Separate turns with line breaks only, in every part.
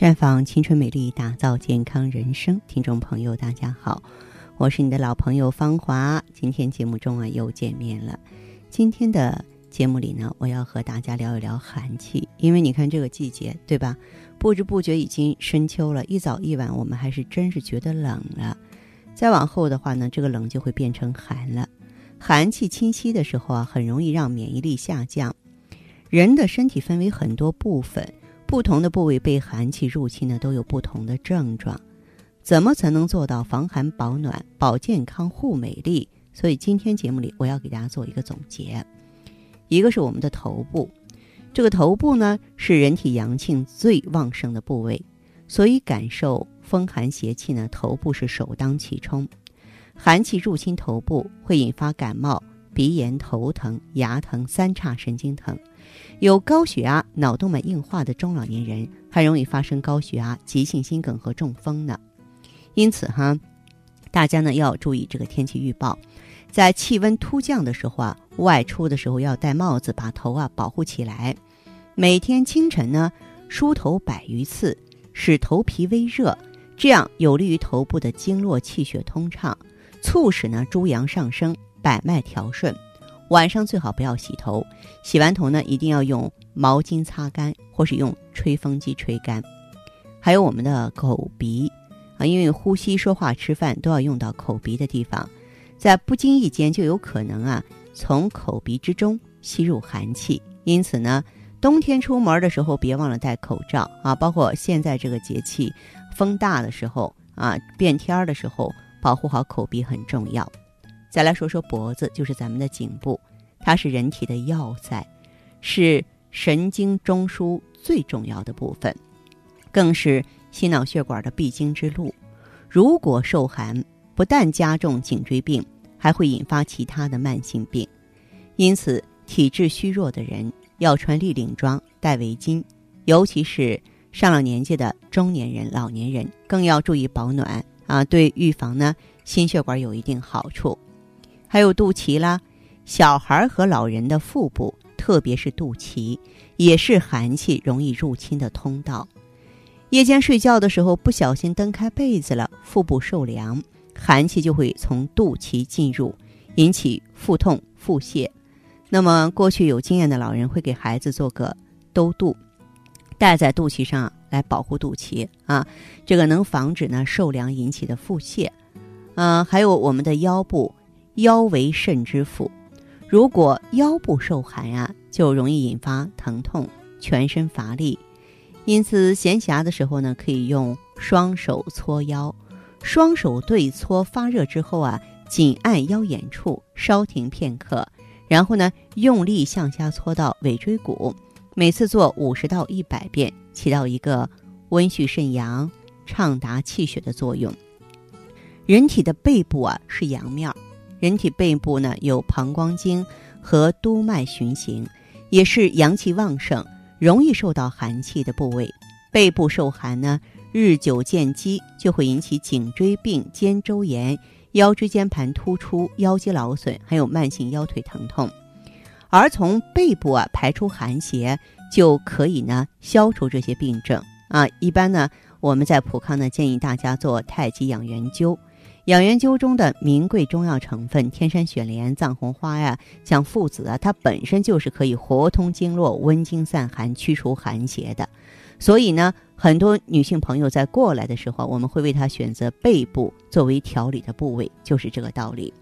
绽放青春美丽，打造健康人生。听众朋友，大家好，我是你的老朋友芳华。今天节目中啊，又见面了。今天的节目里呢，我要和大家聊一聊寒气，因为你看这个季节，对吧？不知不觉已经深秋了，一早一晚我们还是真是觉得冷了。再往后的话呢，这个冷就会变成寒了。寒气侵袭的时候啊，很容易让免疫力下降。人的身体分为很多部分。不同的部位被寒气入侵呢，都有不同的症状。怎么才能做到防寒保暖、保健康、护美丽？所以今天节目里我要给大家做一个总结。一个是我们的头部，这个头部呢是人体阳气最旺盛的部位，所以感受风寒邪气呢，头部是首当其冲。寒气入侵头部会引发感冒、鼻炎、头疼、牙疼、三叉神经疼。有高血压、脑动脉硬化的中老年人，还容易发生高血压、急性心梗和中风呢。因此哈，大家呢要注意这个天气预报，在气温突降的时候啊，外出的时候要戴帽子，把头啊保护起来。每天清晨呢梳头百余次，使头皮微热，这样有利于头部的经络气血通畅，促使呢诸阳上升，百脉调顺。晚上最好不要洗头，洗完头呢，一定要用毛巾擦干，或是用吹风机吹干。还有我们的口鼻啊，因为呼吸、说话、吃饭都要用到口鼻的地方，在不经意间就有可能啊，从口鼻之中吸入寒气。因此呢，冬天出门的时候别忘了戴口罩啊，包括现在这个节气风大的时候啊，变天儿的时候，保护好口鼻很重要。再来说说脖子，就是咱们的颈部，它是人体的要塞，是神经中枢最重要的部分，更是心脑血管的必经之路。如果受寒，不但加重颈椎病，还会引发其他的慢性病。因此，体质虚弱的人要穿立领装、戴围巾，尤其是上了年纪的中年人、老年人，更要注意保暖啊，对预防呢心血管有一定好处。还有肚脐啦，小孩和老人的腹部，特别是肚脐，也是寒气容易入侵的通道。夜间睡觉的时候不小心蹬开被子了，腹部受凉，寒气就会从肚脐进入，引起腹痛、腹泻。那么，过去有经验的老人会给孩子做个兜肚，戴在肚脐上来保护肚脐啊，这个能防止呢受凉引起的腹泻。嗯，还有我们的腰部。腰为肾之府，如果腰部受寒呀，就容易引发疼痛、全身乏力。因此，闲暇的时候呢，可以用双手搓腰，双手对搓发热之后啊，紧按腰眼处，稍停片刻，然后呢，用力向下搓到尾椎骨，每次做五十到一百遍，起到一个温煦肾阳、畅达气血的作用。人体的背部啊，是阳面儿。人体背部呢有膀胱经和督脉循行，也是阳气旺盛、容易受到寒气的部位。背部受寒呢，日久见积，就会引起颈椎病、肩周炎、腰椎间盘突出、腰肌劳损，还有慢性腰腿疼痛。而从背部啊排出寒邪，就可以呢消除这些病症啊。一般呢，我们在普康呢建议大家做太极养元灸。养元灸中的名贵中药成分天山雪莲、藏红花呀，像附子啊，它本身就是可以活通经络、温经散寒、驱除寒邪的。所以呢，很多女性朋友在过来的时候，我们会为她选择背部作为调理的部位，就是这个道理。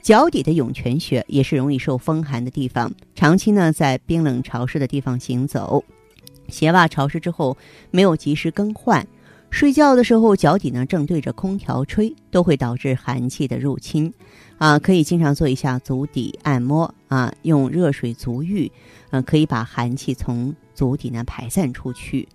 脚底的涌泉穴也是容易受风寒的地方，长期呢在冰冷潮湿的地方行走，鞋袜潮湿之后没有及时更换。睡觉的时候，脚底呢正对着空调吹，都会导致寒气的入侵，啊，可以经常做一下足底按摩啊，用热水足浴，嗯，可以把寒气从足底呢排散出去。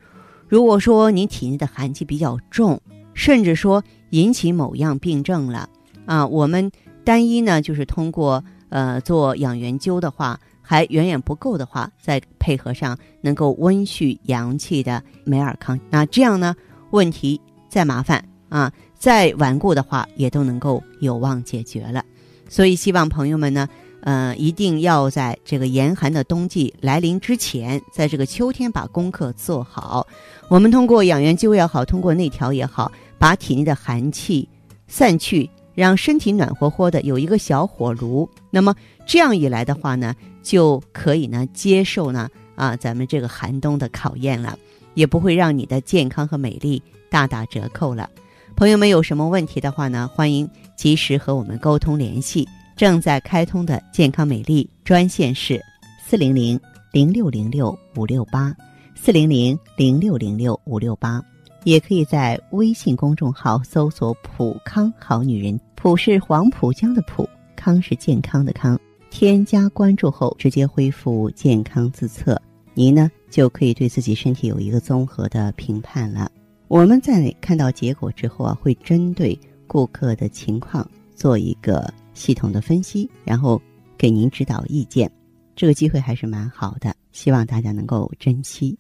如果说你体内的寒气比较重，甚至说引起某样病症了，啊，我们单一呢就是通过呃做养元灸的话，还远远不够的话，再配合上能够温煦阳气的美尔康，那这样呢？问题再麻烦啊，再顽固的话，也都能够有望解决了。所以希望朋友们呢，呃，一定要在这个严寒的冬季来临之前，在这个秋天把功课做好。我们通过养元灸也好，通过内调也好，把体内的寒气散去，让身体暖和和的，有一个小火炉。那么这样一来的话呢，就可以呢接受呢啊咱们这个寒冬的考验了，也不会让你的健康和美丽大打折扣了。朋友们有什么问题的话呢，欢迎及时和我们沟通联系。正在开通的健康美丽专线是四零零零六零六五六八四零零零六零六五六八，也可以在微信公众号搜索“普康好女人”，普是黄浦江的浦，康是健康的康。添加关注后，直接恢复健康自测，您呢就可以对自己身体有一个综合的评判了。我们在看到结果之后啊，会针对顾客的情况做一个。系统的分析，然后给您指导意见，这个机会还是蛮好的，希望大家能够珍惜。